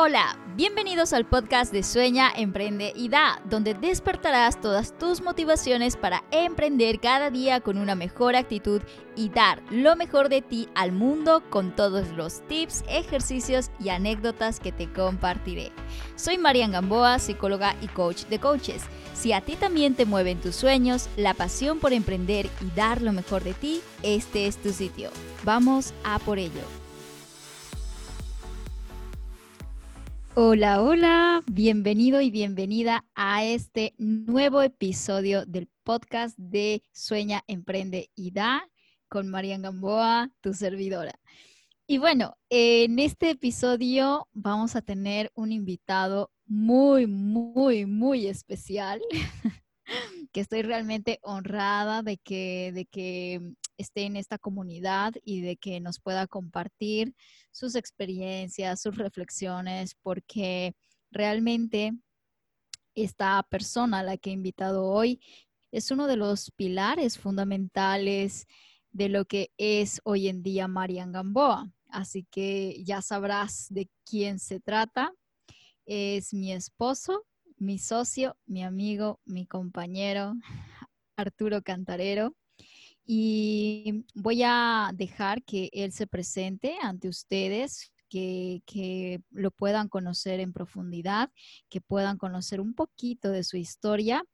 Hola, bienvenidos al podcast de Sueña, Emprende y Da, donde despertarás todas tus motivaciones para emprender cada día con una mejor actitud y dar lo mejor de ti al mundo con todos los tips, ejercicios y anécdotas que te compartiré. Soy Marian Gamboa, psicóloga y coach de coaches. Si a ti también te mueven tus sueños, la pasión por emprender y dar lo mejor de ti, este es tu sitio. Vamos a por ello. Hola, hola, bienvenido y bienvenida a este nuevo episodio del podcast de Sueña, Emprende y Da con Marian Gamboa, tu servidora. Y bueno, en este episodio vamos a tener un invitado muy, muy, muy especial, que estoy realmente honrada de que, de que esté en esta comunidad y de que nos pueda compartir sus experiencias, sus reflexiones, porque realmente esta persona a la que he invitado hoy es uno de los pilares fundamentales de lo que es hoy en día Marian Gamboa. Así que ya sabrás de quién se trata. Es mi esposo, mi socio, mi amigo, mi compañero, Arturo Cantarero y voy a dejar que él se presente ante ustedes, que, que, lo puedan conocer en profundidad, que puedan conocer un poquito de su historia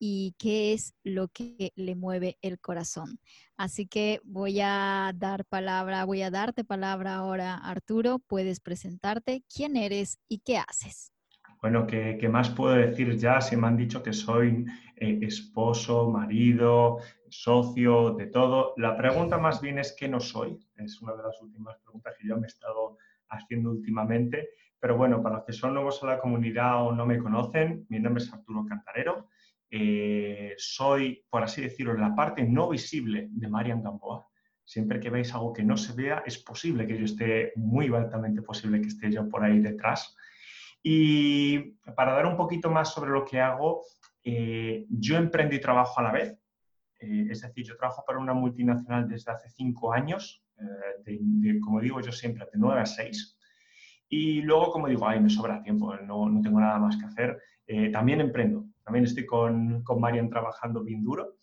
y qué es lo que le mueve el corazón. Así que voy a dar palabra, voy a darte palabra ahora, Arturo. Puedes presentarte, quién eres y qué haces. Bueno, ¿qué, ¿qué, más puedo decir ya si me han dicho que soy eh, esposo, marido, socio, de todo? La pregunta más bien es qué no soy. Es una de las últimas preguntas que yo me he estado haciendo últimamente. Pero bueno, para los que son nuevos a la comunidad o no me conocen, mi nombre es Arturo Cantarero. Eh, soy, por así decirlo, la parte no visible de Marian Gamboa. Siempre que veis algo que no se vea, es posible que yo esté, muy altamente posible que esté yo por ahí detrás. Y para dar un poquito más sobre lo que hago, eh, yo emprendo y trabajo a la vez. Eh, es decir, yo trabajo para una multinacional desde hace cinco años, eh, como digo yo siempre, de 9 a 6. Y luego, como digo, ay, me sobra tiempo, no, no tengo nada más que hacer. también emprendo, también estoy con, con Marian trabajando bien duro,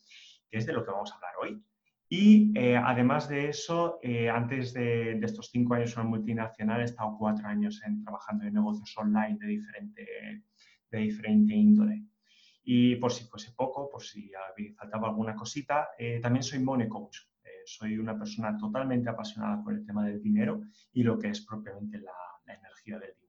que es de lo que vamos a hablar hoy. Y eh, además de eso, eh, antes de, estos cinco años en una multinacional, he estado cuatro años en, trabajando en negocios online de diferente, de diferente índole. Y por si fuese poco, por si faltaba alguna cosita, eh, también soy money coach. soy una persona totalmente apasionada por el tema del dinero y lo que es propiamente la, la energía del dinero.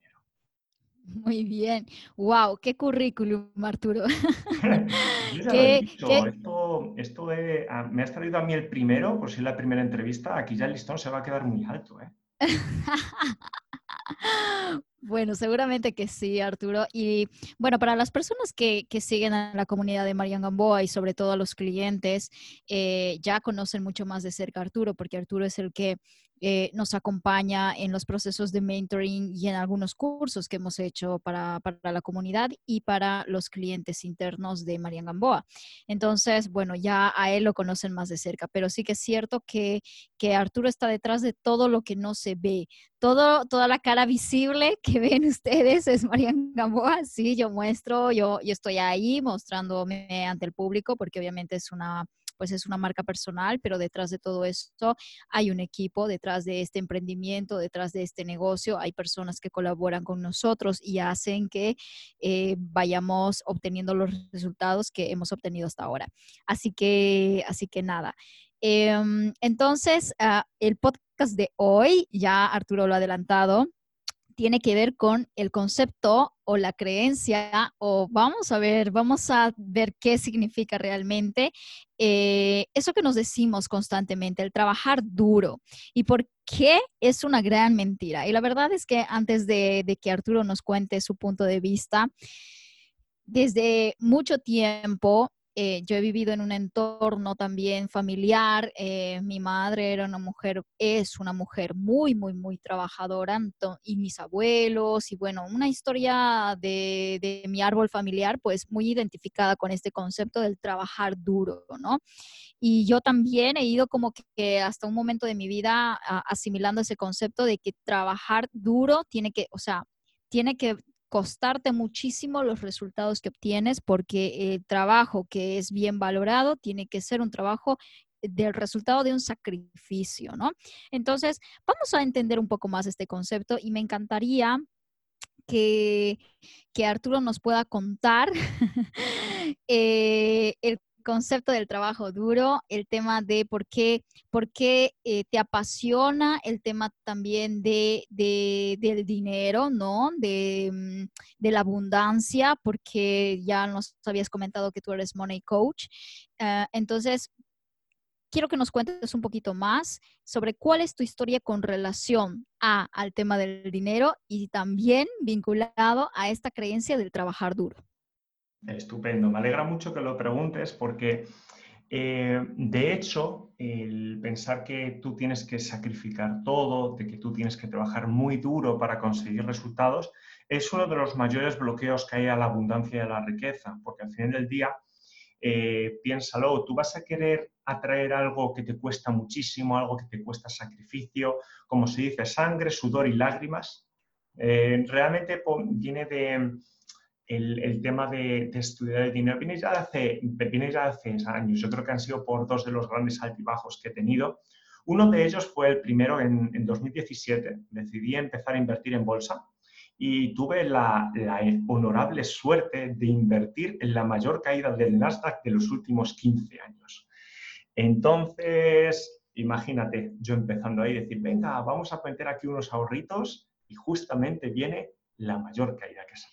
Muy bien. Wow, qué currículum, Arturo. Esto, esto ah, me has traído a mí el primero, por si es la primera entrevista. Aquí ya el listón se va a quedar muy alto, ¿eh? Bueno, seguramente que sí, Arturo. Y bueno, para las personas que, siguen a la comunidad de Marian Gamboa y sobre todo a los clientes, eh, ya conocen mucho más de cerca a Arturo, porque Arturo es el que eh, nos acompaña en los procesos de mentoring y en algunos cursos que hemos hecho para, la comunidad y para los clientes internos de Marian Gamboa. Entonces, bueno, ya a él lo conocen más de cerca, pero sí que es cierto que, que Arturo está detrás de todo lo que no se ve. Todo, toda la cara visible que ven ustedes es Marian Gamboa. Sí, yo muestro, yo, yo estoy ahí mostrándome ante el público porque obviamente es una pues es una marca personal, pero detrás de todo esto hay un equipo, detrás de este emprendimiento, detrás de este negocio, hay personas que colaboran con nosotros y hacen que eh, vayamos obteniendo los resultados que hemos obtenido hasta ahora. Así que, así que nada. Em, entonces, ah, el podcast de hoy, ya Arturo lo ha adelantado, tiene que ver con el concepto o la creencia, o vamos a ver, vamos a ver qué significa realmente eh, eso que nos decimos constantemente, el trabajar duro y por qué es una gran mentira. Y la verdad es que antes de, de que Arturo nos cuente su punto de vista, desde mucho tiempo eh, yo he vivido en un entorno también familiar. Eh, mi madre era una mujer, es una mujer muy, muy, muy trabajadora y mis abuelos y bueno, una historia de, de, mi árbol familiar pues muy identificada con este concepto del trabajar duro, ¿no? Y yo también he ido como que hasta un momento de mi vida asimilando ese concepto de que trabajar duro tiene que, o sea, tiene que costarte muchísimo los resultados que obtienes porque el trabajo que es bien valorado tiene que ser un trabajo del resultado de un sacrificio, ¿no? Entonces, vamos a entender un poco más este concepto y me encantaría que, que Arturo nos pueda contar eh, el concepto del trabajo duro, el tema de por qué, por qué eh, te apasiona, el tema también de, del dinero, ¿no? De, mm, de, la abundancia, porque ya nos habías comentado que tú eres money coach. Ah, entonces, quiero que nos cuentes un poquito más sobre cuál es tu historia con relación al tema del dinero y también vinculado a esta creencia del trabajar duro. Estupendo, me alegra mucho que lo preguntes porque eh, de hecho el pensar que tú tienes que sacrificar todo, de que tú tienes que trabajar muy duro para conseguir resultados, es uno de los mayores bloqueos que hay a la abundancia y a la riqueza, porque al final del día, eh, piénsalo, tú vas a querer atraer algo que te cuesta muchísimo, algo que te cuesta sacrificio, como se dice, sangre, sudor y lágrimas. Eh, realmente viene de el, tema de, estudiar el dinero viene ya, de hace, viene ya hace años. Yo creo que han sido por dos de los grandes altibajos que he tenido. Uno de ellos fue el primero en, 2017. Decidí empezar a invertir en bolsa y tuve la, la, honorable suerte de invertir en la mayor caída del Nasdaq de los últimos 15 años. Entonces, imagínate, yo empezando ahí, decir, venga, vamos a meter aquí unos ahorritos y justamente viene la mayor caída que se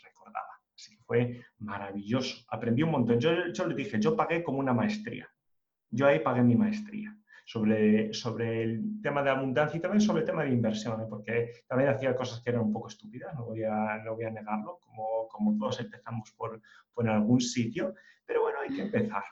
fue maravilloso. Aprendí un montón. Yo, yo dije, yo pagué como una maestría. Yo ahí pagué mi maestría sobre, sobre el tema de abundancia y también sobre el tema de inversión, ¿eh? porque también hacía cosas que eran un poco estúpidas, no voy a, no voy a negarlo, como, como todos empezamos por, por algún sitio, pero bueno, hay que empezar.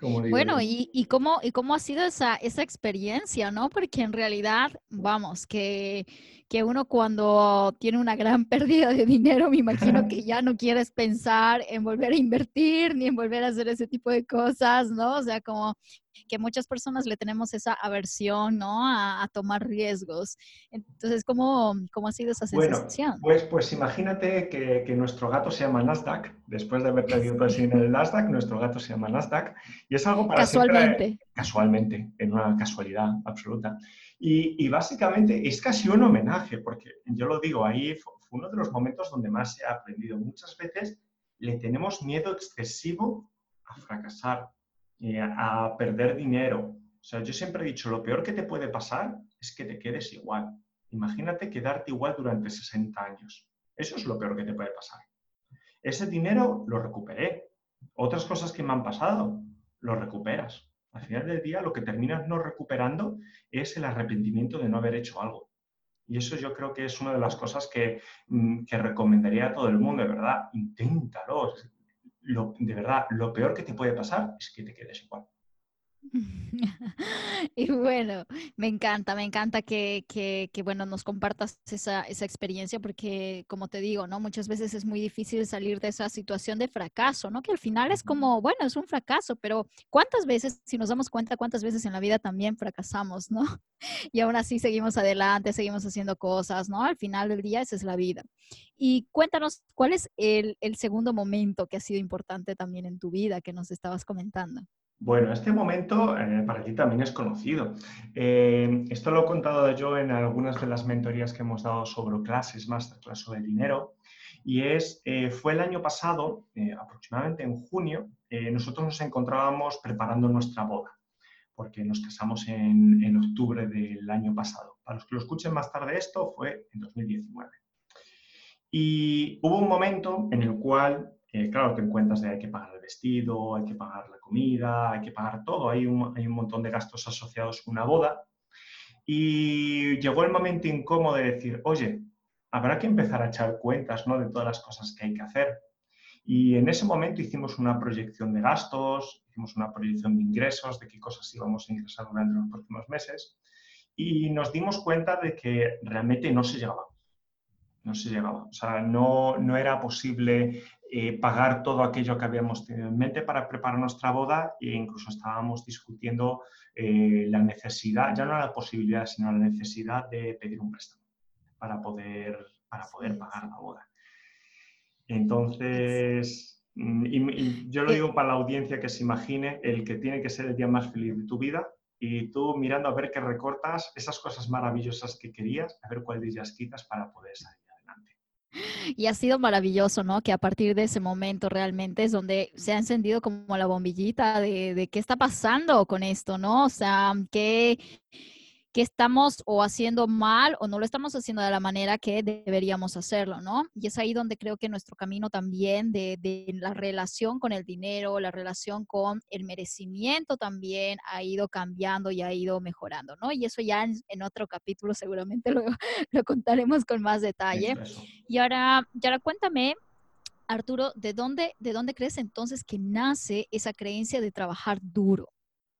Bueno, y, y, cómo, ¿y cómo ha sido esa, esa experiencia, no? Porque en realidad, vamos, que, que uno cuando tiene una gran pérdida de dinero, me imagino que ya no quieres pensar en volver a invertir ni en volver a hacer ese tipo de cosas, ¿no? O sea, como que muchas personas le tenemos esa aversión, ¿no? A, tomar riesgos. Entonces, ¿cómo, ¿cómo, ha sido esa sensación? Bueno, pues, pues imagínate que, que, nuestro gato se llama Nasdaq. Después de haber perdido todo en el Nasdaq, nuestro gato se llama Nasdaq. Y es algo para Casualmente. casualmente, en una casualidad absoluta. Y, y, básicamente es casi un homenaje, porque yo lo digo, ahí fue uno de los momentos donde más he aprendido. Muchas veces le tenemos miedo excesivo a fracasar a perder dinero. O sea, yo siempre he dicho, lo peor que te puede pasar es que te quedes igual. Imagínate quedarte igual durante 60 años. Eso es lo peor que te puede pasar. Ese dinero lo recuperé. Otras cosas que me han pasado, lo recuperas. Al final del día, lo que terminas no recuperando es el arrepentimiento de no haber hecho algo. Y eso yo creo que es una de las cosas que, mm, que recomendaría a todo el mundo, de verdad, inténtalo de verdad, lo peor que te puede pasar es que te quedes igual. y bueno, me encanta, me encanta que, que, bueno, nos compartas esa, esa, experiencia porque, como te digo, ¿no? Muchas veces es muy difícil salir de esa situación de fracaso, ¿no? Que al final es como, bueno, es un fracaso, pero ¿cuántas veces, si nos damos cuenta, cuántas veces en la vida también fracasamos, ¿no? Y aún así seguimos adelante, seguimos haciendo cosas, ¿no? Al final del día esa es la vida. Y cuéntanos, ¿cuál es el, el segundo momento que ha sido importante también en tu vida que nos estabas comentando? Bueno, este momento eh, para ti también es conocido. Eh, esto lo he contado yo en algunas de las mentorías que hemos dado sobre clases, masterclass sobre dinero. Y es, eh, fue el año pasado, aproximadamente en junio, nosotros nos encontrábamos preparando nuestra boda, porque nos casamos en, en octubre del año pasado. Para los que lo escuchen más tarde esto, fue en 2019. Y hubo un momento en el cual claro, te encuentras de hay que pagar el vestido, hay que pagar la comida, hay que pagar todo, hay un, hay un montón de gastos asociados con una boda. Y llegó el momento incómodo de decir, oye, habrá que empezar a echar cuentas ¿no? de todas las cosas que hay que hacer. Y en ese momento hicimos una proyección de gastos, hicimos una proyección de ingresos, de qué cosas íbamos a ingresar durante los próximos meses, y nos dimos cuenta de que realmente no se llegaba. No se llegaba. O sea, no, no era posible eh, pagar todo aquello que habíamos tenido en mente para preparar nuestra boda e incluso estábamos discutiendo eh, la necesidad, ya no la posibilidad, sino la necesidad de pedir un préstamo para poder para poder pagar la boda. Entonces, mm, y, yo lo digo para la audiencia que se imagine el que tiene que ser el día más feliz de tu vida y tú mirando a ver qué recortas esas cosas maravillosas que querías, a ver cuál de ellas quitas para poder salir. Y ha sido maravilloso, ¿no? Que a partir de ese momento realmente es donde se ha encendido como la bombillita de, de qué está pasando con esto, ¿no? O sea, que que estamos o haciendo mal o no lo estamos haciendo de la manera que deberíamos hacerlo, ¿no? Y es ahí donde creo que nuestro camino también de, la relación con el dinero, la relación con el merecimiento también ha ido cambiando y ha ido mejorando, ¿no? Y eso ya en, otro capítulo seguramente lo, lo, contaremos con más detalle. Y ahora, y ahora cuéntame, Arturo, ¿de dónde, ¿de dónde crees entonces que nace esa creencia de trabajar duro?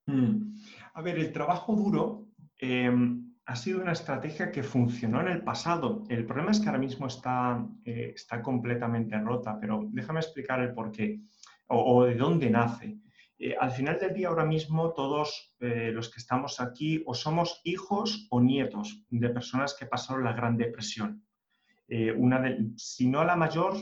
Mm. A ver, el trabajo duro Em, ha sido una estrategia que funcionó en el pasado. El problema es que ahora mismo está, eh, está completamente rota, pero déjame explicar el por qué o, de dónde nace. Eh, al final del día, ahora mismo, todos eh, los que estamos aquí o somos hijos o nietos de personas que pasaron la Gran Depresión. una de, si no la mayor,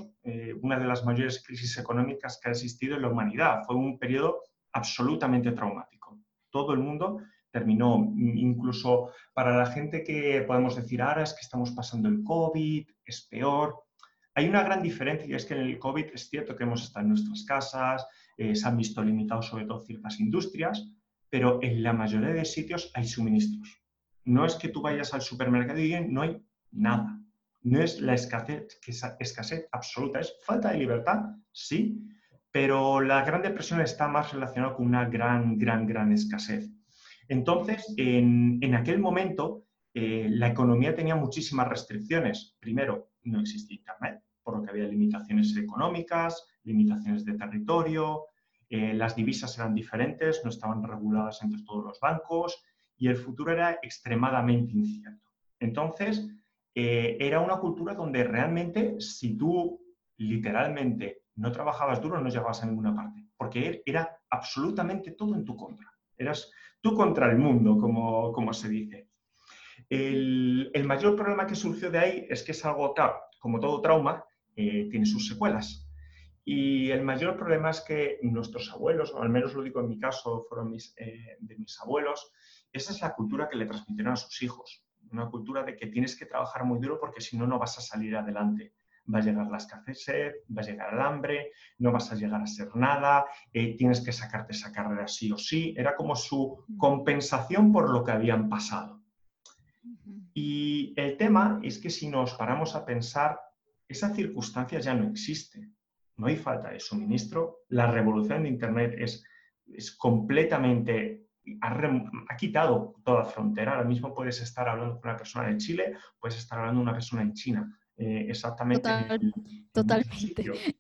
una de las mayores crisis económicas que ha existido en la humanidad. Fue un periodo absolutamente traumático. Todo el mundo terminó. Incluso para la gente que podemos decir ahora es que estamos pasando el COVID, es peor. Hay una gran diferencia y es que en el COVID es cierto que hemos estado en nuestras casas, eh, se han visto limitados sobre todo ciertas industrias, pero en la mayoría de sitios hay suministros. No es que tú vayas al supermercado y no hay nada. No es la escasez, escasez absoluta, es falta de libertad, sí, pero la Gran Depresión está más relacionada con una gran, gran, gran escasez. Entonces, en, aquel momento, eh, la economía tenía muchísimas restricciones. Primero, no existía Internet, por lo que había limitaciones económicas, limitaciones de territorio, eh, las divisas eran diferentes, no estaban reguladas entre todos los bancos y el futuro era extremadamente incierto. Entonces, eh, era una cultura donde realmente si tú literalmente no trabajabas duro no llegabas a ninguna parte, porque era absolutamente todo en tu contra. Eras tú contra el mundo, como, como se dice. El, el, mayor problema que surgió de ahí es que es algo, como todo trauma, eh, tiene sus secuelas. Y el mayor problema es que nuestros abuelos, o al menos lo digo en mi caso, fueron mis, eh, de mis abuelos, esa es la cultura que le transmitieron a sus hijos. Una cultura de que tienes que trabajar muy duro porque si no, no vas a salir adelante va a llegar la escasez, va a llegar el hambre, no vas a llegar a ser nada, eh, tienes que sacarte esa carrera sí o sí. Era como su compensación por lo que habían pasado. Y el tema es que si nos paramos a pensar, esa circunstancia ya no existe. No hay falta de suministro. La revolución de Internet es, es completamente ha, quitado toda frontera. Ahora mismo puedes estar hablando con una persona de Chile, puedes estar hablando con una persona en China. Eh, exactamente. totalmente.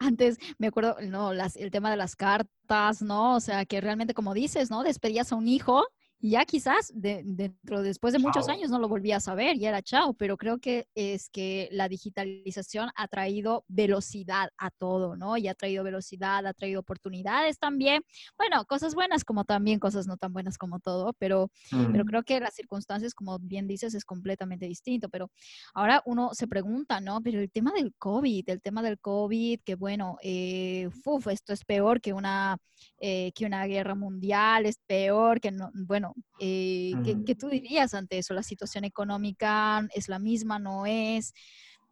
Antes me acuerdo, no, el tema de las cartas, ¿no? O sea, que realmente, como dices, ¿no? Despedías a un hijo ya quizás dentro, después de muchos años no lo volví a saber y era chao, pero creo que es que la digitalización ha traído velocidad a todo, ¿no? Y ha traído velocidad, ha traído oportunidades también. Bueno, cosas buenas como también cosas no tan buenas como todo, pero, pero creo que las circunstancias, como bien dices, es completamente distinto. Pero ahora uno se pregunta, ¿no? Pero el tema del COVID, el tema del COVID, que bueno, eh, uf, esto es peor que una, eh, que una guerra mundial, es peor que, no, bueno, eh, ¿qué, tú dirías ante eso? ¿La situación económica es la misma, no es?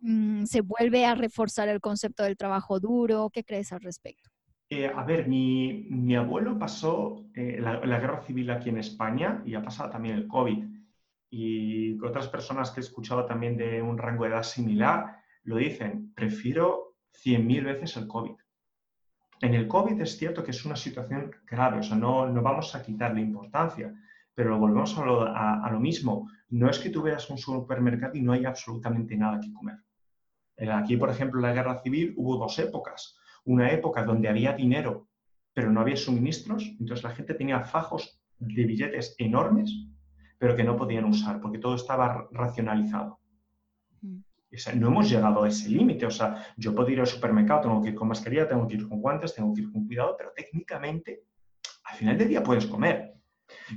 Mm, ¿Se vuelve a reforzar el concepto del trabajo duro? ¿Qué crees al respecto? Eh, a ver, mi, mi abuelo pasó eh, la, la, guerra civil aquí en España y ha pasado también el COVID. Y otras personas que he escuchado también de un rango de edad similar lo dicen, prefiero 100.000 veces el COVID. En el COVID es cierto que es una situación grave, o sea, no, no vamos a quitarle importancia, pero volvemos a lo, a, lo, mismo. No es que tú veas un supermercado y no hay absolutamente nada que comer. Eh, aquí, por ejemplo, en la guerra civil hubo dos épocas. Una época donde había dinero, pero no había suministros, entonces la gente tenía fajos de billetes enormes, pero que no podían usar porque todo estaba racionalizado. Mm no hemos llegado a ese límite. O sea, yo puedo ir al supermercado, tengo que ir con mascarilla, tengo que ir con guantes, tengo que ir con cuidado, pero técnicamente al final del día puedes comer.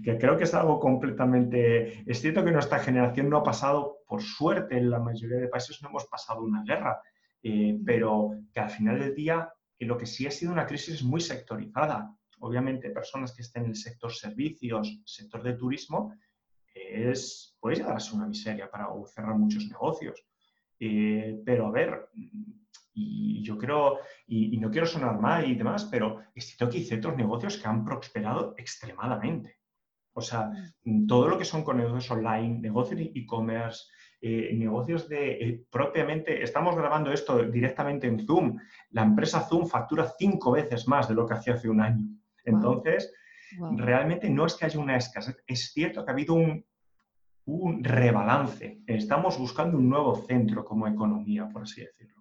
Que creo que es algo completamente... Es cierto que nuestra generación no ha pasado, por suerte, en la mayoría de países no hemos pasado una guerra, eh, pero que al final del día eh, lo que sí ha sido una crisis muy sectorizada. Obviamente, personas que estén en el sector servicios, sector de turismo, es, puede llegar a ser una miseria para cerrar muchos negocios. Eh, pero a ver, y yo creo, y, no quiero sonar mal y demás, pero es cierto que hay ciertos negocios que han prosperado extremadamente. O sea, mm. todo lo que son con negocios online, negocios de e-commerce, eh, negocios de eh, propiamente, estamos grabando esto directamente en Zoom. La empresa Zoom factura cinco veces más de lo que hacía hace un año. Entonces, realmente no es que haya una escasez, es cierto que ha habido un, un rebalance. Estamos buscando un nuevo centro como economía, por así decirlo.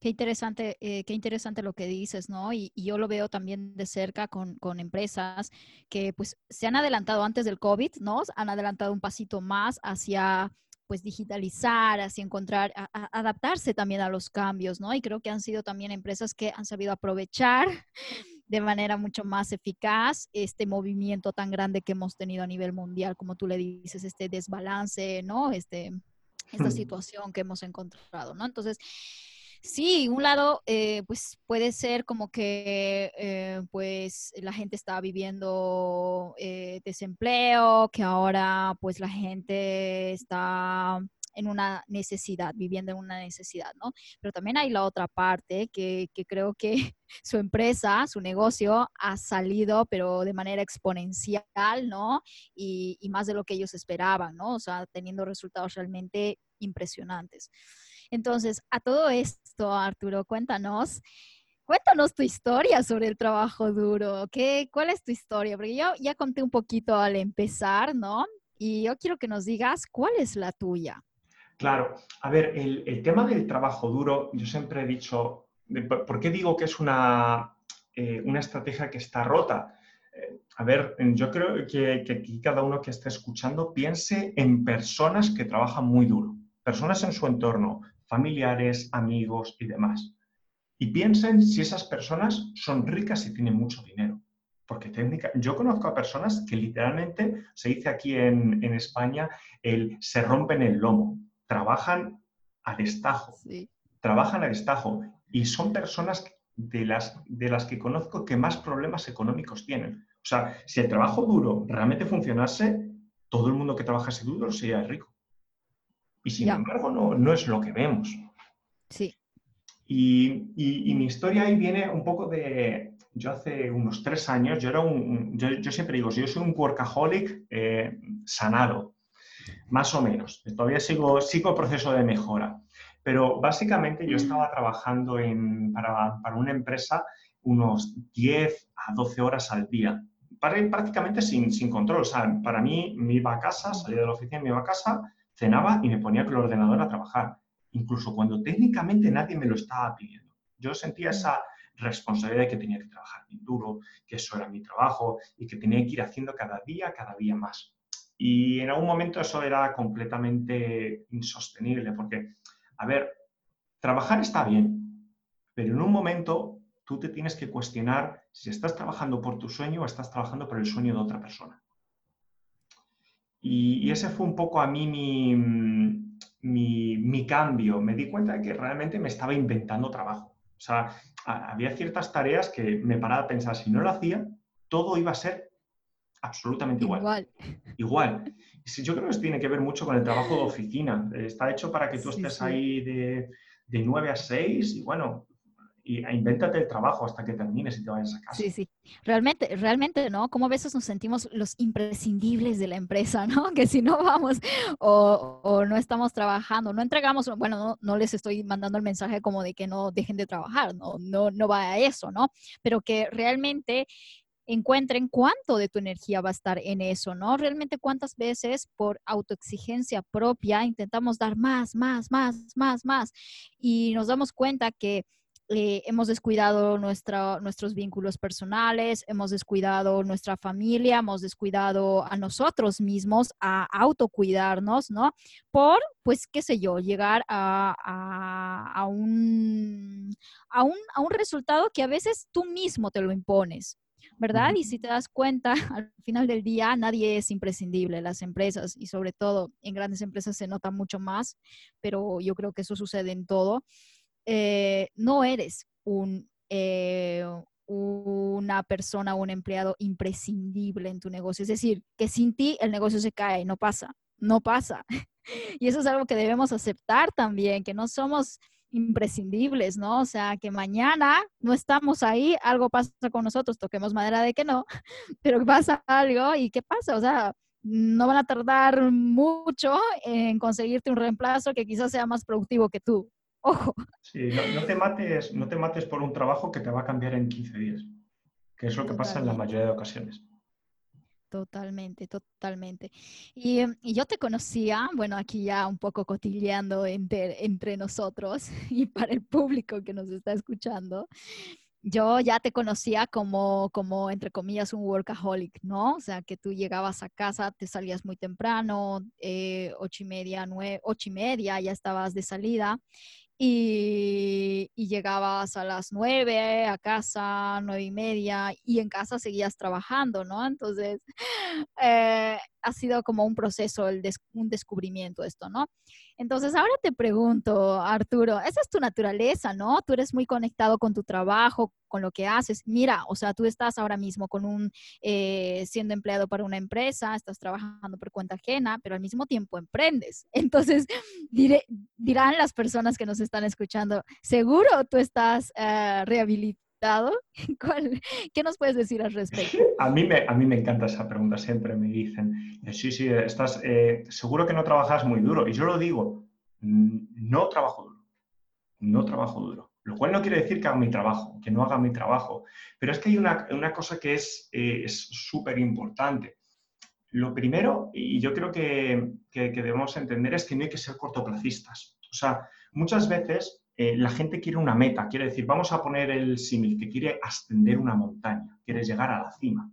Qué interesante, eh, qué interesante lo que dices, ¿no? Y, yo lo veo también de cerca con, empresas que pues se han adelantado antes del COVID, ¿no? Han adelantado un pasito más hacia pues digitalizar, hacia encontrar, adaptarse también a los cambios, ¿no? Y creo que han sido también empresas que han sabido aprovechar de manera mucho más eficaz este movimiento tan grande que hemos tenido a nivel mundial, como tú le dices, este desbalance, ¿no? Este, esta situación que hemos encontrado, ¿no? Entonces, sí, un lado, eh, pues puede ser como que, eh, pues la gente está viviendo eh, desempleo, que ahora, pues la gente está en una necesidad, viviendo en una necesidad, ¿no? Pero también hay la otra parte que, creo que su empresa, su negocio ha salido, pero de manera exponencial, ¿no? Y, más de lo que ellos esperaban, ¿no? O sea, teniendo resultados realmente impresionantes. Entonces, a todo esto, Arturo, cuéntanos. Cuéntanos tu historia sobre el trabajo duro. ¿Qué, ¿Cuál es tu historia? Porque yo ya conté un poquito al empezar, ¿no? Y yo quiero que nos digas cuál es la tuya. Claro, a ver, el, tema del trabajo duro, yo siempre he dicho, ¿por qué digo que es una, eh, una estrategia que está rota? Eh, a ver, yo creo que, que cada uno que esté escuchando piense en personas que trabajan muy duro, personas en su entorno, familiares, amigos y demás. Y piensen si esas personas son ricas y tienen mucho dinero. Porque técnica, yo conozco a personas que literalmente, se dice aquí en, en España, el se rompen el lomo trabajan al destajo. Trabajan al destajo y son personas de las, de las que conozco que más problemas económicos tienen. O sea, si el trabajo duro realmente funcionase, todo el mundo que trabajase duro sería rico. Y sin embargo, no, no, es lo que vemos. Sí. Y, y, mi historia ahí viene un poco de. Yo hace unos tres años, yo era un. Yo, yo siempre digo, yo soy un workaholic eh, sanado más o menos. Todavía sigo, sigo proceso de mejora. Pero básicamente yo estaba trabajando en, para, para, una empresa unos 10 a 12 horas al día, prácticamente sin, sin control. O sea, para mí me iba a casa, salía de la oficina, me iba a casa, cenaba y me ponía con el ordenador a trabajar, incluso cuando técnicamente nadie me lo estaba pidiendo. Yo sentía esa responsabilidad de que tenía que trabajar duro, que eso era mi trabajo y que tenía que ir haciendo cada día, cada día más. Y en algún momento eso era completamente insostenible, porque, a ver, trabajar está bien, pero en un momento tú te tienes que cuestionar si estás trabajando por tu sueño o estás trabajando por el sueño de otra persona. Y, ese fue un poco a mí mi, mi, cambio. Me di cuenta de que realmente me estaba inventando trabajo. O sea, había ciertas tareas que me paraba a pensar, si no lo hacía, todo iba a ser absolutamente igual. Igual. Igual. Yo creo que eso tiene que ver mucho con el trabajo de oficina. Está hecho para que tú estés ahí de, de 9 a 6 y bueno, y e invéntate el trabajo hasta que termines y te vayas a casa. Sí, sí. Realmente, realmente, ¿no? Como a veces nos sentimos los imprescindibles de la empresa, ¿no? Que si no vamos o, o no estamos trabajando, no entregamos, bueno, no, no, les estoy mandando el mensaje como de que no dejen de trabajar, no, no, no va a eso, ¿no? Pero que realmente encuentren cuánto de tu energía va a estar en eso, ¿no? Realmente cuántas veces por autoexigencia propia intentamos dar más, más, más, más, más y nos damos cuenta que eh, hemos descuidado nuestros vínculos personales, hemos descuidado nuestra familia, hemos descuidado a nosotros mismos, a autocuidarnos, ¿no? Por, pues, qué sé yo, llegar a, un, a, un, a un resultado que a veces tú mismo te lo impones. ¿Verdad? Y si te das cuenta, al final del día nadie es imprescindible, las empresas y sobre todo en grandes empresas se nota mucho más, pero yo creo que eso sucede en todo. Eh, no eres un, eh, una persona o un empleado imprescindible en tu negocio. Es decir, que sin ti el negocio se cae, no pasa, no pasa. Y eso es algo que debemos aceptar también, que no somos imprescindibles, ¿no? O sea, que mañana no estamos ahí, algo pasa con nosotros, toquemos madera de que no, pero pasa algo y ¿qué pasa? O sea, no van a tardar mucho en conseguirte un reemplazo que quizás sea más productivo que tú. Ojo. Sí, no, te mates, no te mates por un trabajo que te va a cambiar en 15 días, que es lo que pasa en la mayoría de ocasiones. Totalmente, totalmente. Y, yo te conocía, bueno, aquí ya un poco cotilleando entre, entre nosotros y para el público que nos está escuchando. Yo ya te conocía como, como, entre comillas, un workaholic, ¿no? O sea, que tú llegabas a casa, te salías muy temprano, eh, ocho y media, nueve, ocho y media, ya estabas de salida y, llegabas a las nueve a casa, nueve y media, y en casa seguías trabajando, ¿no? Entonces, eh, ha sido como un proceso, el un descubrimiento esto, ¿no? Entonces, ahora te pregunto, Arturo, esa es tu naturaleza, ¿no? Tú eres muy conectado con tu trabajo, con lo que haces. Mira, o sea, tú estás ahora mismo con un, eh, siendo empleado para una empresa, estás trabajando por cuenta ajena, pero al mismo tiempo emprendes. Entonces, dirán las personas que nos están escuchando, seguro tú estás uh, rehabilitado. ¿Qué nos puedes decir al respecto? A mí, me, a mí me encanta esa pregunta, siempre me dicen, sí, sí, estás, eh, seguro que no trabajas muy duro. Y yo lo digo, no trabajo duro, no trabajo duro. Lo cual no quiere decir que haga mi trabajo, que no haga mi trabajo. Pero es que hay una, cosa que eh, es súper importante. Lo primero, y yo creo que, que, debemos entender, es que no hay que ser cortoplacistas. O sea, muchas veces eh, la gente quiere una meta, quiere decir, vamos a poner el símil, que quiere ascender una montaña, quiere llegar a la cima.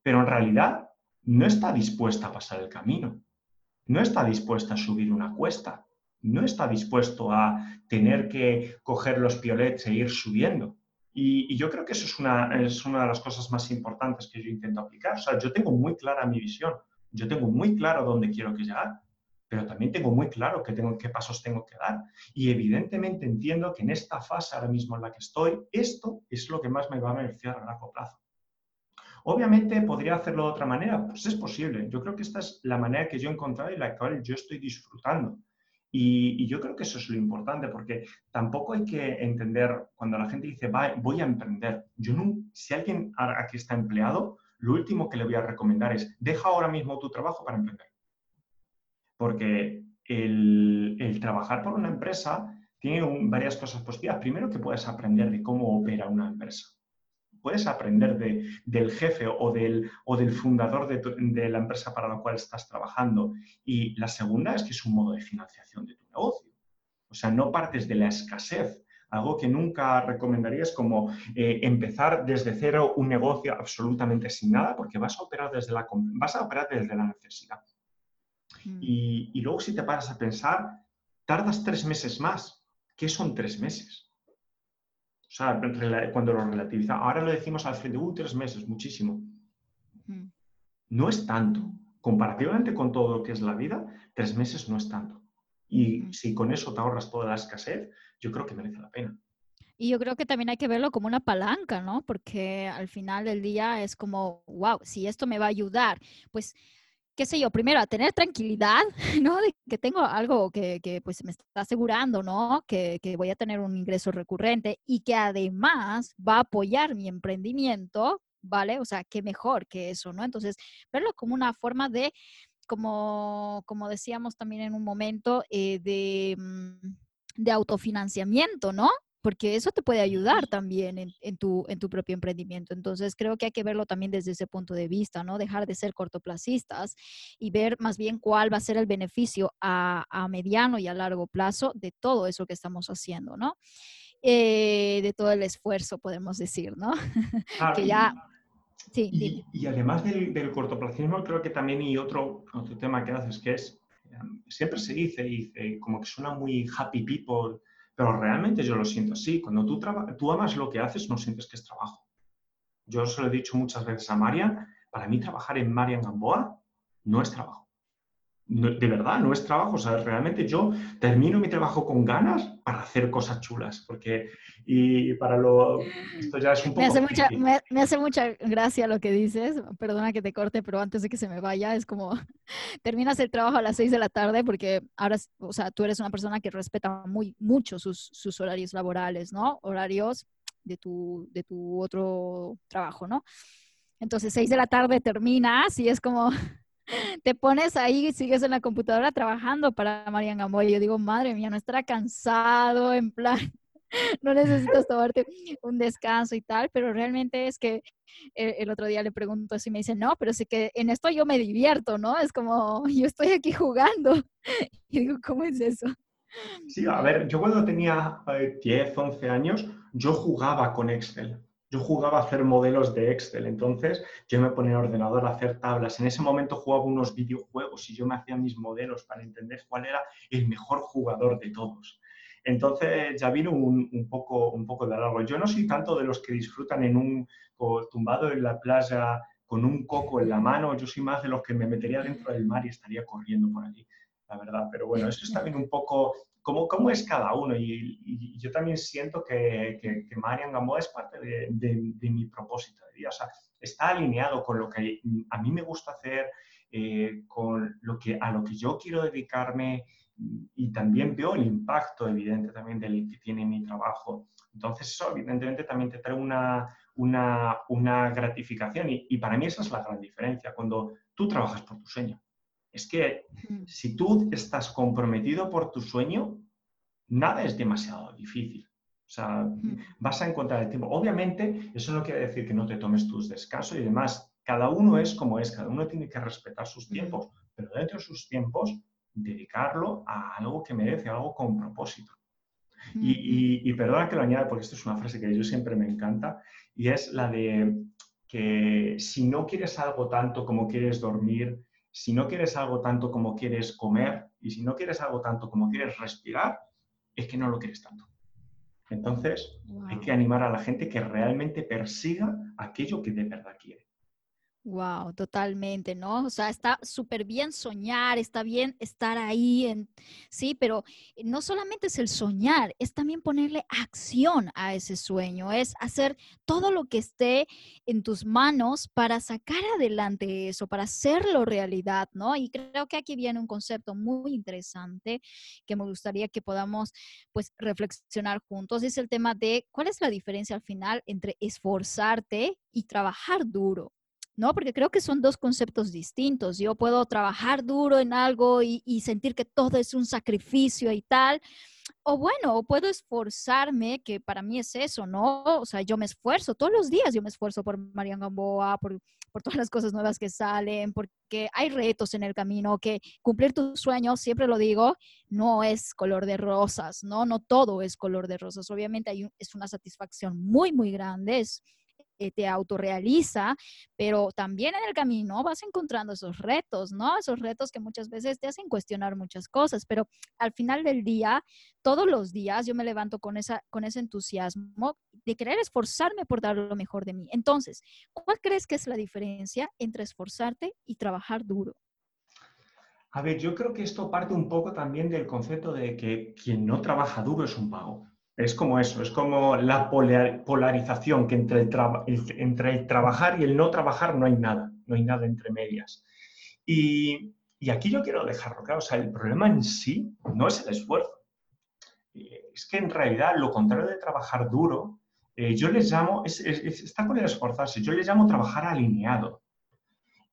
Pero en realidad no está dispuesta a pasar el camino, no está dispuesta a subir una cuesta, no está dispuesto a tener que coger los piolets e ir subiendo. Y, yo creo que eso es una, es una de las cosas más importantes que yo intento aplicar. O sea, yo tengo muy clara mi visión, yo tengo muy claro dónde quiero que llegar, pero también tengo muy claro qué, tengo, qué pasos tengo que dar. Y evidentemente entiendo que en esta fase ahora mismo en la que estoy, esto es lo que más me va a beneficiar a largo plazo. Obviamente podría hacerlo de otra manera, pues es posible. Yo creo que esta es la manera que yo he encontrado y la cual yo estoy disfrutando. Y, yo creo que eso es lo importante, porque tampoco hay que entender cuando la gente dice, voy a emprender. Yo no, si alguien aquí está empleado, lo último que le voy a recomendar es, deja ahora mismo tu trabajo para emprender. Porque el, trabajar por una empresa tiene varias cosas positivas. Primero, que puedes aprender de cómo opera una empresa puedes aprender del jefe o del, o del fundador de, la empresa para la cual estás trabajando. Y la segunda es que es un modo de financiación de tu negocio. O sea, no partes de la escasez. Algo que nunca recomendaría es como eh, empezar desde cero un negocio absolutamente sin nada, porque vas a operar desde la, vas a operar desde la necesidad. Mm. Y, y luego si te paras a pensar, tardas tres meses más. ¿Qué son tres meses? O sea, cuando lo relativiza, ahora lo decimos al frente, uh, tres meses, muchísimo. Mm. No es tanto. Comparativamente con todo lo que es la vida, tres meses no es tanto. Y mm. si con eso te ahorras toda la escasez, yo creo que merece la pena. Y yo creo que también hay que verlo como una palanca, ¿no? Porque al final del día es como, wow, si esto me va a ayudar, pues qué sé yo, primero a tener tranquilidad, ¿no? De que tengo algo que, que pues me está asegurando, ¿no? Que, que, voy a tener un ingreso recurrente y que además va a apoyar mi emprendimiento, ¿vale? O sea, qué mejor que eso, ¿no? Entonces, verlo como una forma de, como, como decíamos también en un momento, eh, de, mm, de autofinanciamiento, ¿no? Porque eso te puede ayudar también en, tu, en tu propio emprendimiento. Entonces, creo que hay que verlo también desde ese punto de vista, ¿no? Dejar de ser cortoplacistas y ver más bien cuál va a ser el beneficio a, mediano y a largo plazo de todo eso que estamos haciendo, ¿no? Eh, de todo el esfuerzo, podemos decir, ¿no? que ya... Sí, y, además del, del, cortoplacismo, creo que también hay otro, otro tema que haces, que es, em, siempre se dice, dice, como que suena muy happy people, pero realmente yo lo siento así. Cuando tú, tú amas lo que haces, no sientes que es trabajo. Yo se lo he dicho muchas veces a Marian, para mí trabajar en Marian Gamboa no es trabajo de verdad, no es trabajo. O sea, realmente yo termino mi trabajo con ganas para hacer cosas chulas. Porque, y para lo. Esto ya es un poco. Me hace, mucha, me, hace mucha gracia lo que dices. Perdona que te corte, pero antes de que se me vaya, es como. terminas el trabajo a las seis de la tarde porque ahora, o sea, tú eres una persona que respeta muy, mucho sus, sus horarios laborales, ¿no? Horarios de tu, de tu otro trabajo, ¿no? Entonces, seis de la tarde terminas y es como te pones ahí y sigues en la computadora trabajando para Marian Gamboa. Y yo digo, madre mía, no estará cansado, en plan, no necesitas tomarte un descanso y tal, pero realmente es que eh, el, otro día le pregunto así, me dice, no, pero sí que en esto yo me divierto, ¿no? Es como, yo estoy aquí jugando. Y digo, ¿cómo es eso? Sí, a ver, yo cuando tenía 10, eh, 11 años, yo jugaba con Excel yo jugaba a hacer modelos de Excel, entonces yo me ponía en ordenador a hacer tablas. En ese momento jugaba unos videojuegos y yo me hacía mis modelos para entender cuál era el mejor jugador de todos. Entonces ya vino un, poco, un poco de largo. Yo no soy tanto de los que disfrutan en un tumbado en la playa con un coco en la mano, yo soy más de los que me metería dentro del mar y estaría corriendo por allí, la verdad. Pero bueno, eso es también un poco cómo, cómo es cada uno. Y, yo también siento que, que, que Marian Gamboa es parte de, de, mi propósito de vida. O sea, está alineado con lo que a mí me gusta hacer, eh, con lo que, a lo que yo quiero dedicarme y también veo el impacto evidente también del que tiene mi trabajo. Entonces eso evidentemente también te trae una, una, una gratificación y, y, para mí esa es la gran diferencia, cuando tú trabajas por tu sueño. Es que si tú estás comprometido por tu sueño, nada es demasiado difícil. O sea, vas a encontrar el tiempo. Obviamente, eso no quiere decir que no te tomes tus descansos y demás. Cada uno es como es, cada uno tiene que respetar sus tiempos, pero dentro de sus tiempos, dedicarlo a algo que merece, algo con propósito. Y, y, perdona que lo añada porque esto es una frase que yo siempre me encanta y es la de que si no quieres algo tanto como quieres dormir, si no quieres algo tanto como quieres comer y si no quieres algo tanto como quieres respirar, es que no lo quieres tanto. Entonces, hay que animar a la gente que realmente persiga aquello que de verdad quiere. Wow, totalmente, ¿no? O sea, está súper bien soñar, está bien estar ahí, en, sí, pero no solamente es el soñar, es también ponerle acción a ese sueño, es hacer todo lo que esté en tus manos para sacar adelante eso, para hacerlo realidad, ¿no? Y creo que aquí viene un concepto muy interesante que me gustaría que podamos, pues, reflexionar juntos, es el tema de cuál es la diferencia al final entre esforzarte y trabajar duro. ¿No? Porque creo que son dos conceptos distintos. Yo puedo trabajar duro en algo y, sentir que todo es un sacrificio y tal. O bueno, puedo esforzarme, que para mí es eso, ¿no? O sea, yo me esfuerzo todos los días, yo me esfuerzo por Marian Gamboa, por, por todas las cosas nuevas que salen, porque hay retos en el camino, que cumplir tus sueños, siempre lo digo, no es color de rosas, ¿no? No todo es color de rosas. Obviamente hay es una satisfacción muy, muy grande, te autorrealiza, pero también en el camino vas encontrando esos retos, ¿no? Esos retos que muchas veces te hacen cuestionar muchas cosas, pero al final del día, todos los días yo me levanto con, esa, con ese entusiasmo de querer esforzarme por dar lo mejor de mí. Entonces, ¿cuál crees que es la diferencia entre esforzarte y trabajar duro? A ver, yo creo que esto parte un poco también del concepto de que quien no trabaja duro es un pago. Es como eso, es como la polarización, que entre el, trabajar y el no trabajar no hay nada, no hay nada entre medias. Y, aquí yo quiero dejarlo claro, o sea, el problema en sí no es el esfuerzo. Es que en realidad lo contrario de trabajar duro, eh, yo les llamo, está con el esforzarse, yo les llamo trabajar alineado.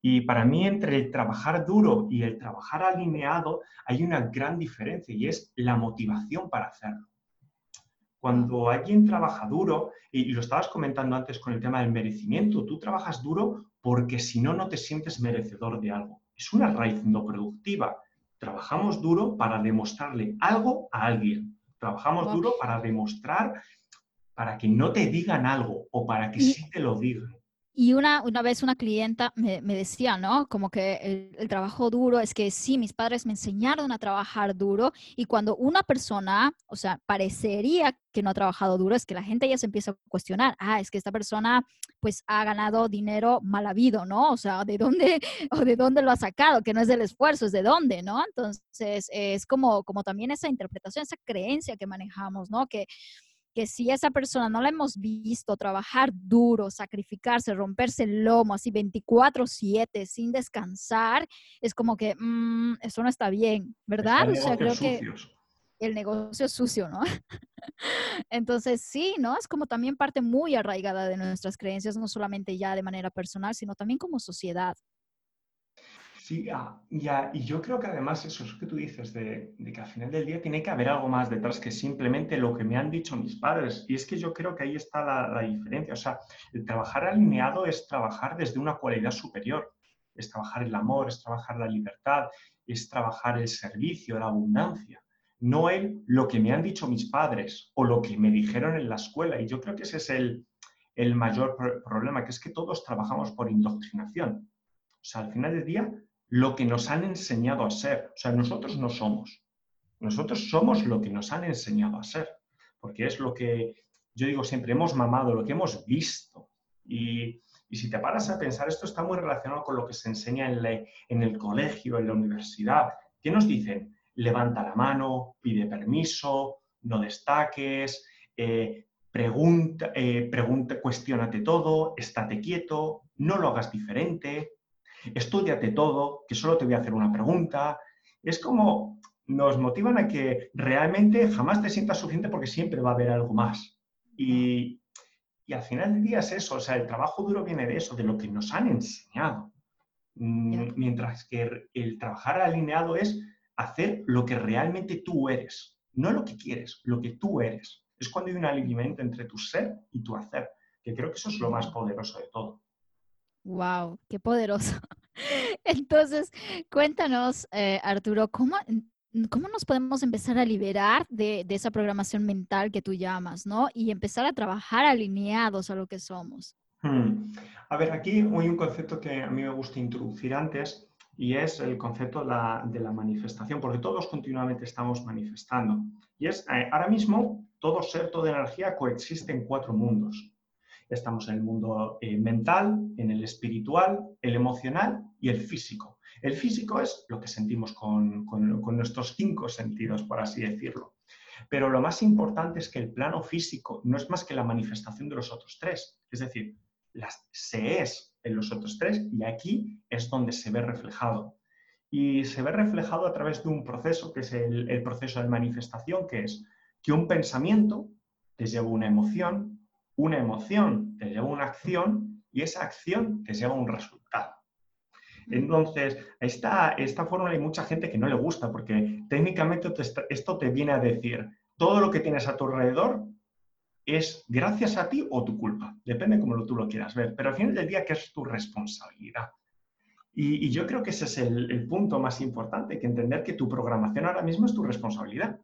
Y para mí entre el trabajar duro y el trabajar alineado hay una gran diferencia y es la motivación para hacerlo. Cuando alguien trabaja duro, y lo estabas comentando antes con el tema del merecimiento, tú trabajas duro porque si no, no te sientes merecedor de algo. Es una raíz no productiva. Trabajamos duro para demostrarle algo a alguien. Trabajamos duro para demostrar, para que no te digan algo o para que sí te lo digan. Y una, una vez una clienta me, decía, ¿no? Como que el, el, trabajo duro es que sí, mis padres me enseñaron a trabajar duro y cuando una persona, o sea, parecería que no ha trabajado duro, es que la gente ya se empieza a cuestionar, ah, es que esta persona pues ha ganado dinero mal habido, ¿no? O sea, ¿de dónde, o de dónde lo ha sacado? Que no es del esfuerzo, es de dónde, ¿no? Entonces, es como, como también esa interpretación, esa creencia que manejamos, ¿no? Que que si esa persona no la hemos visto trabajar duro, sacrificarse, romperse el lomo así 24/7 sin descansar, es como que mm, eso no está bien, ¿verdad? o sea, creo que el negocio es sucio, ¿no? Entonces, sí, ¿no? Es como también parte muy arraigada de nuestras creencias, no solamente ya de manera personal, sino también como sociedad. Sí, ah, ya, y yo creo que además eso es lo que tú dices, de, que al final del día tiene que haber algo más detrás que simplemente lo que me han dicho mis padres. Y es que yo creo que ahí está la, diferencia. O sea, el trabajar alineado es trabajar desde una cualidad superior. Es trabajar el amor, es trabajar la libertad, es trabajar el servicio, la abundancia. No el lo que me han dicho mis padres o lo que me dijeron en la escuela. Y yo creo que ese es el, el mayor problema, que es que todos trabajamos por indoctrinación. O sea, al final del día lo que nos han enseñado a ser. O sea, nosotros no somos. Nosotros somos lo que nos han enseñado a ser. Porque es lo que yo digo siempre, hemos mamado, lo que hemos visto. Y, si te paras a pensar, esto está muy relacionado con lo que se enseña en, el colegio, en la universidad. ¿Qué nos dicen? Levanta la mano, pide permiso, no destaques, eh, pregunta, eh, pregunta, cuestionate todo, estate quieto, no lo hagas diferente, estudiate todo, que solo te voy a hacer una pregunta. Es como nos motivan a que realmente jamás te sientas suficiente porque siempre va a haber algo más. Y, al final del día es eso, o sea, el trabajo duro viene de eso, de lo que nos han enseñado. Mm, mientras que el trabajar alineado es hacer lo que realmente tú eres, no lo que quieres, lo que tú eres. Es cuando hay un alineamiento entre tu ser y tu hacer, que creo que eso es lo más poderoso de todo. Wow, qué poderoso. Entonces, cuéntanos, eh, Arturo, ¿cómo, ¿cómo nos podemos empezar a liberar de, esa programación mental que tú llamas, ¿no? Y empezar a trabajar alineados a lo que somos. Hmm. A ver, aquí hay un concepto que a mí me gusta introducir antes y es el concepto de la, de la manifestación, porque todos continuamente estamos manifestando. Y es, eh, ahora mismo, todo ser, toda energía coexiste en cuatro mundos. Estamos en el mundo eh, mental, en el espiritual, el emocional y el físico. El físico es lo que sentimos con, nuestros cinco sentidos, por así decirlo. Pero lo más importante es que el plano físico no es más que la manifestación de los otros tres. Es decir, las, se es en los otros tres y aquí es donde se ve reflejado. Y se ve reflejado a través de un proceso que es el, el proceso de manifestación, que es que un pensamiento te lleva una emoción, una emoción te lleva a una acción y esa acción te lleva a un resultado. Entonces, esta, esta fórmula hay mucha gente que no le gusta porque técnicamente esto te viene a decir, todo lo que tienes a tu alrededor es gracias a ti o tu culpa, depende cómo tú lo quieras ver, pero al final del día, ¿qué es tu responsabilidad? Y, yo creo que ese es el, el, punto más importante, que entender que tu programación ahora mismo es tu responsabilidad.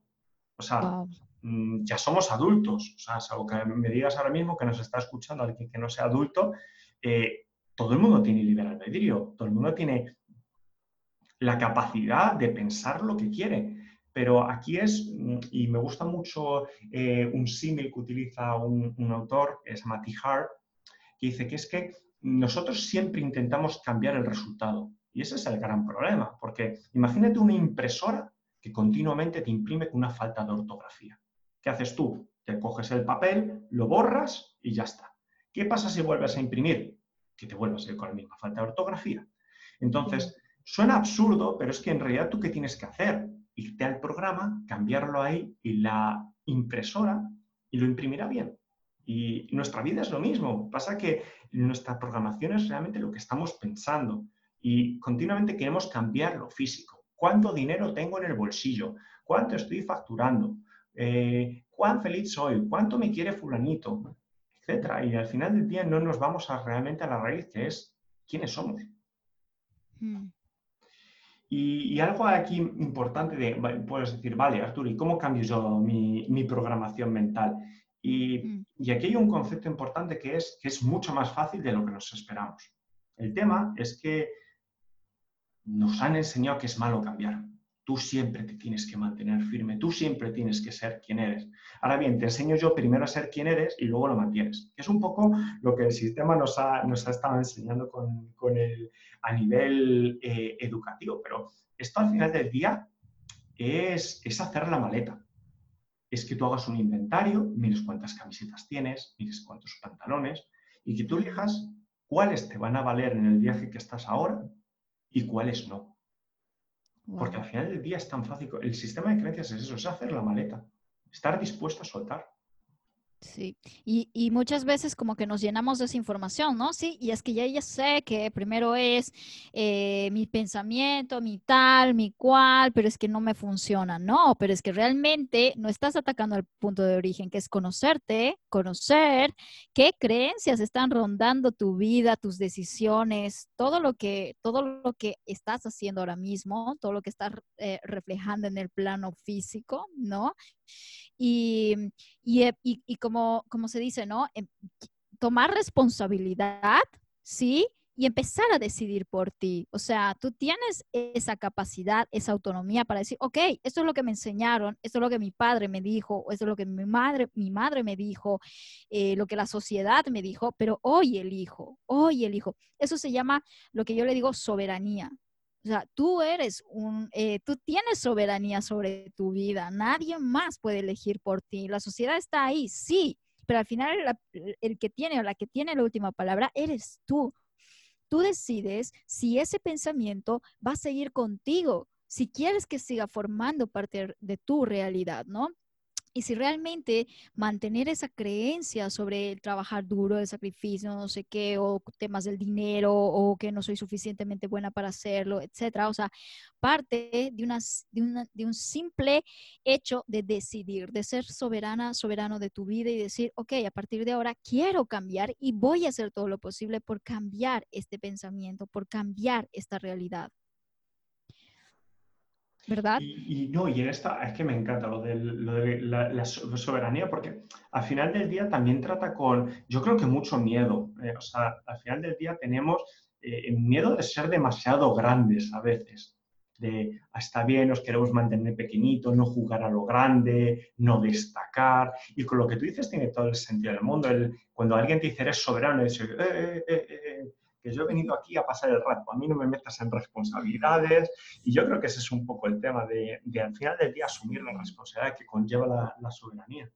O sea, Mm, ya somos adultos. O sea, salvo que me digas ahora mismo que nos está escuchando alguien que no sea adulto, eh, todo el mundo tiene libre albedrío, todo el mundo tiene la capacidad de pensar lo que quiere. Pero aquí es, mm, y me gusta mucho eh, un símil que utiliza un, autor, es Matty Hart, que dice que es que nosotros siempre intentamos cambiar el resultado. Y ese es el gran problema, porque imagínate una impresora que continuamente te imprime con una falta de ortografía. ¿Qué haces tú? Te coges el papel, lo borras y ya está. ¿Qué pasa si vuelves a imprimir? Que te vuelvas a ir con la misma falta de ortografía. Entonces, suena absurdo, pero es que en realidad tú qué tienes que hacer? Irte al programa, cambiarlo ahí y la impresora y lo imprimirá bien. Y nuestra vida es lo mismo. Pasa que nuestra programación es realmente lo que estamos pensando y continuamente queremos cambiar lo físico. ¿Cuánto dinero tengo en el bolsillo? ¿Cuánto estoy facturando? Eh, cuán feliz soy, cuánto me quiere fulanito, etcétera. Y al final del día no nos vamos a, realmente a la raíz que es quiénes somos. Hmm. Y, algo aquí importante de, puedes decir, vale, Arturo, ¿y cómo cambio yo mi, programación mental? Y, Mm. y aquí hay un concepto importante que es que es mucho más fácil de lo que nos esperamos. El tema es que nos han enseñado que es malo cambiar. Tú siempre te tienes que mantener firme, tú siempre tienes que ser quien eres. Ahora bien, te enseño yo primero a ser quien eres y luego lo mantienes. Es un poco lo que el sistema nos ha, estado enseñando con el, a nivel eh, educativo, pero esto al final del día es, es hacer la maleta. Es que tú hagas un inventario, mires cuántas camisetas tienes, mires cuántos pantalones y que tú elijas cuáles te van a valer en el viaje que estás ahora y cuáles no. Porque al final del día es tan fácil. El sistema de creencias es eso, es hacer la maleta. Estar dispuesto a soltar. Sí, y, y muchas veces como que nos llenamos de esa información, ¿no? Sí, y es que ya, ya sé que primero es eh, mi pensamiento, mi tal, mi cual, pero es que no me funciona. No, pero es que realmente no estás atacando al punto de origen, que es conocerte, conocer qué creencias están rondando tu vida, tus decisiones, todo lo que, todo lo que estás haciendo ahora mismo, todo lo que estás eh, reflejando en el plano físico, ¿no? Y, y, y como, como se dice, ¿no? Em, Tomar responsabilidad, ¿sí? Y empezar a decidir por ti. O sea, tú tienes esa capacidad, esa autonomía para decir, ok, esto es lo que me enseñaron, esto es lo que mi padre me dijo, esto es lo que mi madre, mi madre me dijo, eh, lo que la sociedad me dijo, pero hoy elijo, hoy elijo. Eso se llama lo que yo le digo soberanía. O sea, tú eres un, eh, tú tienes soberanía sobre tu vida. Nadie más puede elegir por ti. La sociedad está ahí, sí, pero al final la- el que tiene o la que tiene la última palabra eres tú. Tú decides si ese pensamiento va a seguir contigo, si quieres que siga formando parte de tu realidad, ¿no? Y si realmente mantener esa creencia sobre el trabajar duro, el sacrificio, no sé qué, o temas del dinero, o que no soy suficientemente buena para hacerlo, etcétera. O sea, parte de, una, de un simple hecho de decidir, de ser soberana, soberano de tu vida y decir, ok, a partir de ahora quiero cambiar y voy a hacer todo lo posible por cambiar este pensamiento, por cambiar esta realidad. ¿Verdad? Y, y no, y en esta es que me encanta lo de, lo de la, la so- soberanía, porque al final del día también trata con, yo creo que mucho miedo. eh, o sea, al final del día tenemos eh, miedo de ser demasiado grandes a veces. De, "Ah, está bien, nos queremos mantener pequeñitos, no jugar a lo grande, no destacar. Y con lo que tú dices tiene todo el sentido del mundo. El- cuando alguien te dice eres soberano, dice, "Eh, eh, eh, eh, eh, que yo he venido aquí a pasar el rato, a mí no me metas en responsabilidades, y yo creo que ese es un poco el tema de, al final del día asumir la responsabilidad que conlleva la soberanía.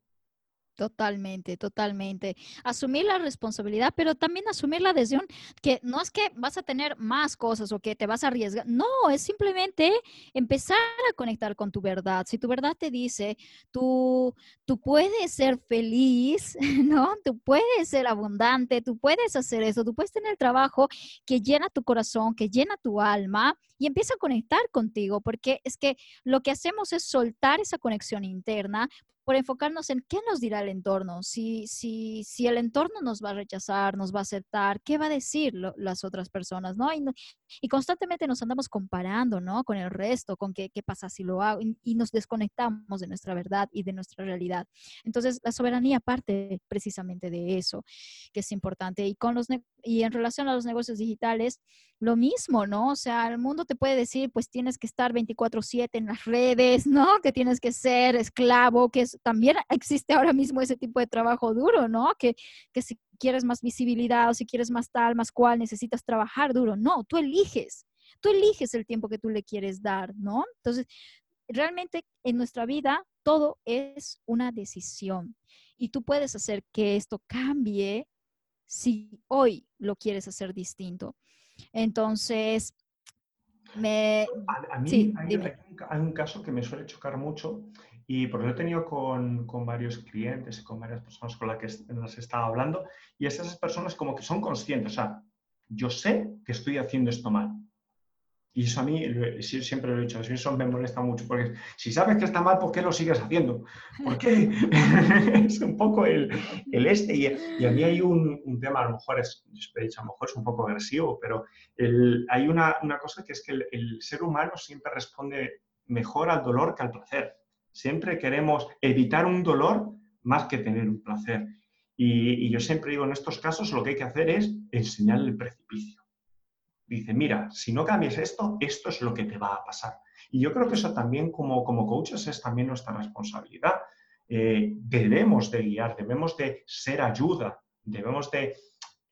Totalmente, totalmente. Asumir la responsabilidad, pero también asumirla desde un que no es que vas a tener más cosas o que te vas a arriesgar. No, es simplemente empezar a conectar con tu verdad. Si tu verdad te dice, tú, tú puedes ser feliz, ¿no? Tú puedes ser abundante, tú puedes hacer eso, tú puedes tener trabajo que llena tu corazón, que llena tu alma y empieza a conectar contigo, porque es que lo que hacemos es soltar esa conexión interna por enfocarnos en qué nos dirá el entorno, si, si, si el entorno nos va a rechazar, nos va a aceptar, qué va a decir las otras personas, ¿no? Y, no- y, constantemente nos andamos comparando, ¿no? Con el resto, con qué, qué pasa si lo hago, y, y, nos desconectamos de nuestra verdad y de nuestra realidad. Entonces, la soberanía parte precisamente de eso, que es importante. Y, con los y en relación a los negocios digitales, lo mismo, ¿no? O sea, el mundo te puede decir, pues tienes que estar 24/7 en las redes, ¿no? Que tienes que ser esclavo, que también existe ahora mismo ese tipo de trabajo duro, ¿no? Que, que si quieres más visibilidad o si quieres más tal, más cual, necesitas trabajar duro. No, tú eliges, tú eliges el tiempo que tú le quieres dar, ¿no? Entonces, realmente en nuestra vida todo es una decisión y tú puedes hacer que esto cambie si hoy lo quieres hacer distinto. Entonces, me... A, a mí sí, hay, hay, un, hay, un, caso que me suele chocar mucho y porque lo he tenido con, con varios clientes y con varias personas con las que las he estado hablando y esas personas como que son conscientes, o sea, yo sé que estoy haciendo esto mal. Y eso a mí siempre lo he dicho, eso me molesta mucho, porque si sabes que está mal, ¿por qué lo sigues haciendo? ¿Por qué? es un poco el, el este. Y, y, a mí hay un, un, tema, a lo mejor es, he dicho, a lo mejor es un poco agresivo, pero el, hay una, una, cosa que es que el, el, ser humano siempre responde mejor al dolor que al placer. Siempre queremos evitar un dolor más que tener un placer. Y, yo siempre digo, en estos casos lo que hay que hacer es enseñar el precipicio. Dice, mira, si no cambias esto, esto es lo que te va a pasar. Y yo creo que eso también como, como coaches es también nuestra responsabilidad. Eh, debemos de guiar, debemos de ser ayuda, debemos de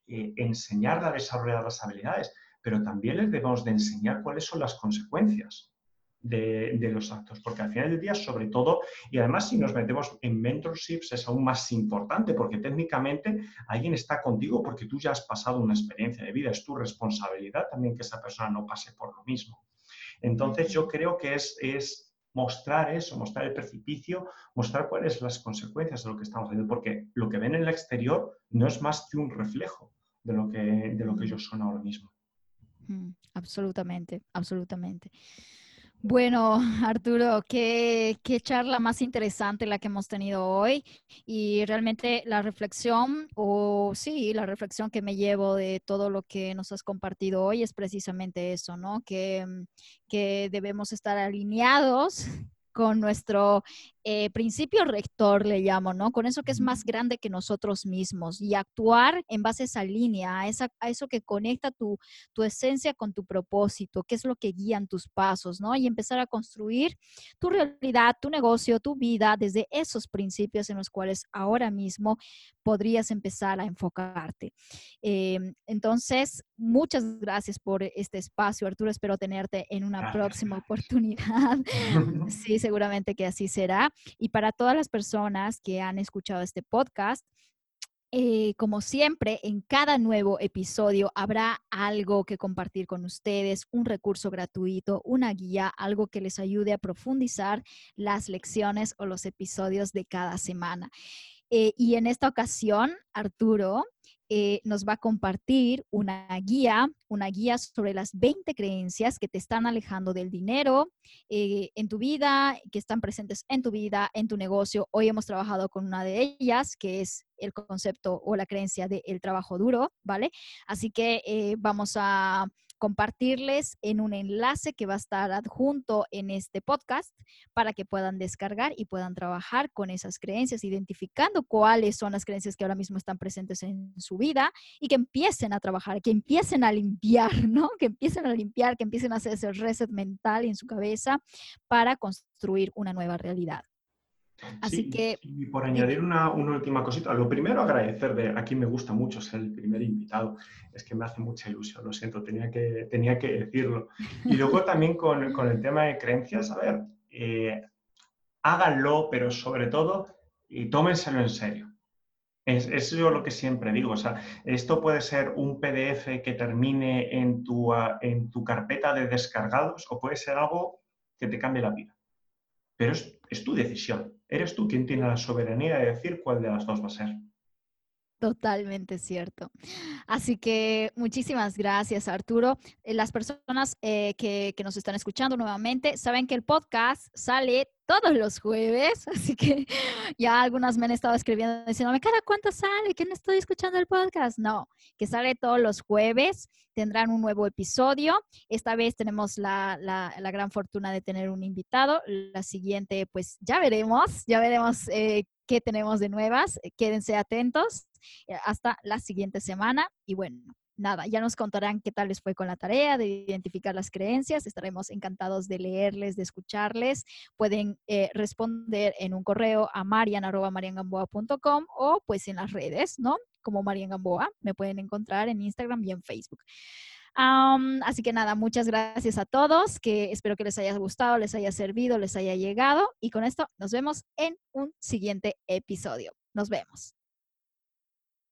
eh, enseñar a desarrollar las habilidades, pero también les debemos de enseñar cuáles son las consecuencias de, los actos, porque al final del día, sobre todo, y además si nos metemos en mentorships es aún más importante, porque técnicamente alguien está contigo porque tú ya has pasado una experiencia de vida, es tu responsabilidad también que esa persona no pase por lo mismo. Entonces yo creo que es, es mostrar eso, mostrar el precipicio, mostrar cuáles son las consecuencias de lo que estamos haciendo, porque lo que ven en el exterior no es más que un reflejo de lo que, de lo que ellos son ahora mismo. Absolutamente, absolutamente. Bueno, Arturo, qué, charla más interesante la que hemos tenido hoy y realmente la reflexión, o sí, la reflexión que me llevo de todo lo que nos has compartido hoy es precisamente eso, ¿no? Que, que debemos estar alineados con nuestro eh, principio rector, le llamo, ¿no? Con eso que es más grande que nosotros mismos y actuar en base a esa línea, a, esa, a eso que conecta tu, tu esencia con tu propósito, qué es lo que guían tus pasos, ¿no? Y empezar a construir tu realidad, tu negocio, tu vida desde esos principios en los cuales ahora mismo podrías empezar a enfocarte. Em, entonces, muchas gracias por este espacio, Arturo. Espero tenerte en una próxima oportunidad. sí, seguramente que así será. Y para todas las personas que han escuchado este podcast, eh, como siempre, en cada nuevo episodio habrá algo que compartir con ustedes, un recurso gratuito, una guía, algo que les ayude a profundizar las lecciones o los episodios de cada semana. Eh, y en esta ocasión, Arturo eh, nos va a compartir una guía, una guía sobre las 20 creencias que te están alejando del dinero eh, en tu vida, que están presentes en tu vida, en tu negocio. Hoy hemos trabajado con una de ellas, que es el concepto o la creencia del trabajo duro, ¿vale? Así que eh, vamos a compartirles en un enlace que va a estar adjunto en este podcast para que puedan descargar y puedan trabajar con esas creencias, identificando cuáles son las creencias que ahora mismo están presentes en su vida y que empiecen a trabajar, que empiecen a limpiar, ¿no? Que empiecen a limpiar, que empiecen a hacer ese reset mental en su cabeza para construir una nueva realidad. Así que... Y por añadir una, última cosita, lo primero agradecer de, aquí me gusta mucho ser el primer invitado, es que me hace mucha ilusión, lo siento, tenía que, tenía que decirlo. Y luego también con, el tema de creencias, a ver, eh, háganlo, pero sobre todo, y tómenselo en serio. Es, es, yo lo que siempre digo, o sea, esto puede ser un PDF que termine en tu, en tu carpeta de descargados o puede ser algo que te cambie la vida. Pero es tu decisión. Eres tú quien tiene la soberanía de decir cuál de las dos va a ser. Totalmente cierto. Así que muchísimas gracias, Arturo. Eh, las personas eh, que, nos están escuchando nuevamente saben que el podcast sale todos los jueves, así que ya algunas me han estado escribiendo diciéndome, ¿cada cuánto sale? Que no estoy escuchando el podcast. No, que sale todos los jueves, tendrán un nuevo episodio. Esta vez tenemos la, gran fortuna de tener un invitado. La siguiente, pues ya veremos, ya veremos eh, qué tenemos de nuevas. Quédense atentos hasta la siguiente semana y bueno, nada, ya nos contarán qué tal les fue con la tarea de identificar las creencias. Estaremos encantados de leerles, de escucharles. Pueden eh, responder en un correo a marian.mariangamboa.com o pues en las redes, ¿no? Como Marian Gamboa. Me pueden encontrar en Instagram y en Facebook. así que nada, muchas gracias a todos, que espero que les haya gustado, les haya servido, les haya llegado y con esto nos vemos en un siguiente episodio. Nos vemos.